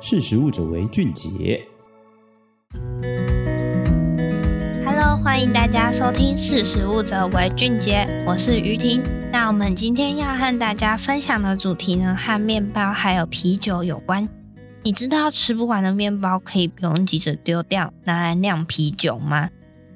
识食物者为俊杰。Hello，欢迎大家收听《识食物者为俊杰》，我是于婷。那我们今天要和大家分享的主题呢，和面包还有啤酒有关。你知道吃不完的面包可以不用急着丢掉，拿来酿啤酒吗？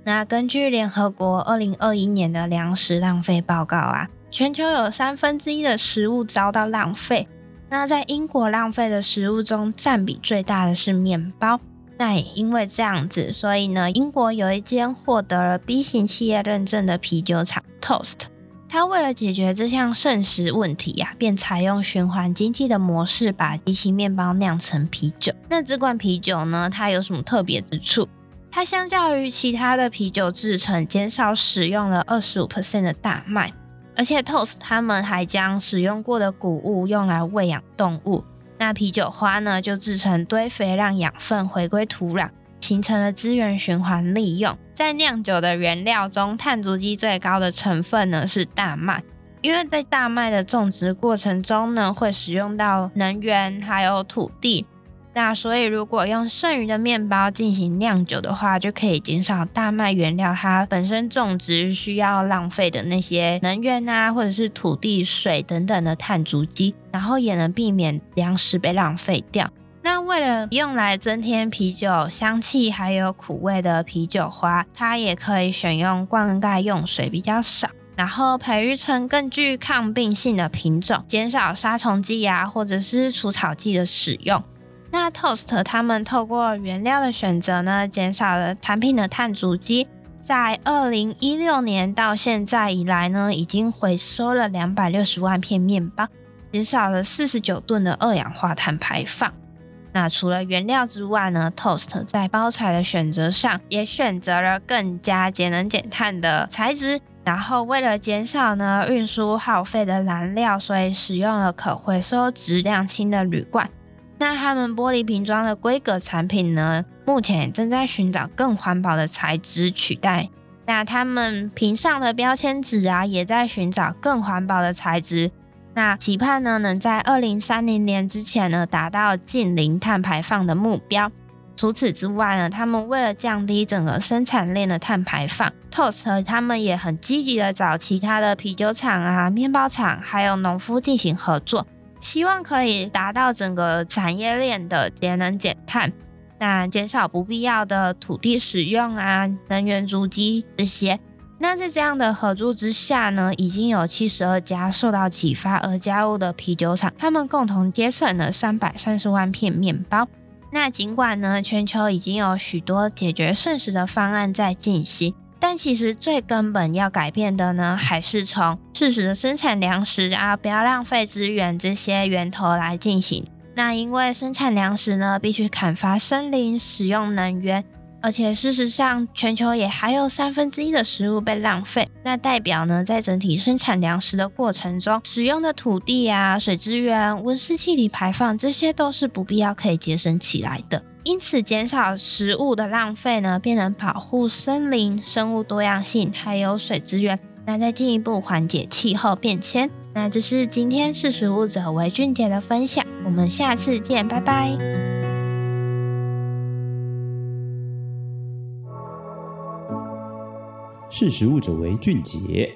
那根据联合国二零二一年的粮食浪费报告啊，全球有三分之一的食物遭到浪费。那在英国浪费的食物中，占比最大的是面包。那也因为这样子，所以呢，英国有一间获得了 B 型企业认证的啤酒厂 Toast，它为了解决这项剩食问题呀、便采用循环经济的模式，把机器面包酿成啤酒。那这罐啤酒呢，它有什么特别之处？它相较于其他的啤酒制成，减少使用了二十五 percent 的大麦。而且 Toast 他们还将使用过的谷物用来喂养动物，那啤酒花呢，就制成堆肥，让养分回归土壤，形成了资源循环利用。在酿酒的原料中，碳足迹最高的成分呢是大麦，因为在大麦的种植过程中呢，会使用到能源还有土地。那所以，如果用剩余的面包进行酿酒的话，就可以减少大麦原料它本身种植需要浪费的那些能源啊，或者是土地、水等等的碳足迹，然后也能避免粮食被浪费掉。那为了用来增添啤酒香气还有苦味的啤酒花，它也可以选用灌溉用水比较少，然后培育成更具抗病性的品种，减少杀虫剂啊或者是除草剂的使用。那 Toast 他们透过原料的选择呢，减少了产品的碳足迹。在二零一六年到现在以来呢，已经回收了两百六十万片面包，减少了四十九吨的二氧化碳排放。那除了原料之外呢，Toast 在包材的选择上也选择了更加节能减碳的材质。然后为了减少呢运输耗费的燃料，所以使用了可回收、质量轻的铝罐。那他们玻璃瓶装的规格产品呢，目前正在寻找更环保的材质取代。那他们瓶上的标签纸啊，也在寻找更环保的材质。那期盼呢，能在二零三零年之前呢，达到近零碳排放的目标。除此之外呢，他们为了降低整个生产链的碳排放，Toast 他们也很积极的找其他的啤酒厂啊、面包厂还有农夫进行合作。希望可以达到整个产业链的节能减碳，那减少不必要的土地使用啊、能源足迹这些。那在这样的合作之下呢，已经有七十二家受到启发而加入的啤酒厂，他们共同节省了三百三十万片面包。那尽管呢，全球已经有许多解决剩食的方案在进行。但其实最根本要改变的呢，还是从适时的生产粮食啊，不要浪费资源这些源头来进行。那因为生产粮食呢，必须砍伐森林，使用能源，而且事实上，全球也还有三分之一的食物被浪费。那代表呢，在整体生产粮食的过程中，使用的土地啊、水资源、温室气体排放，这些都是不必要可以节省起来的。因此，减少食物的浪费呢，便能保护森林、生物多样性，还有水资源，那再进一步缓解气候变迁。那这是今天识食物者为俊杰的分享，我们下次见，拜拜。识食物者为俊杰。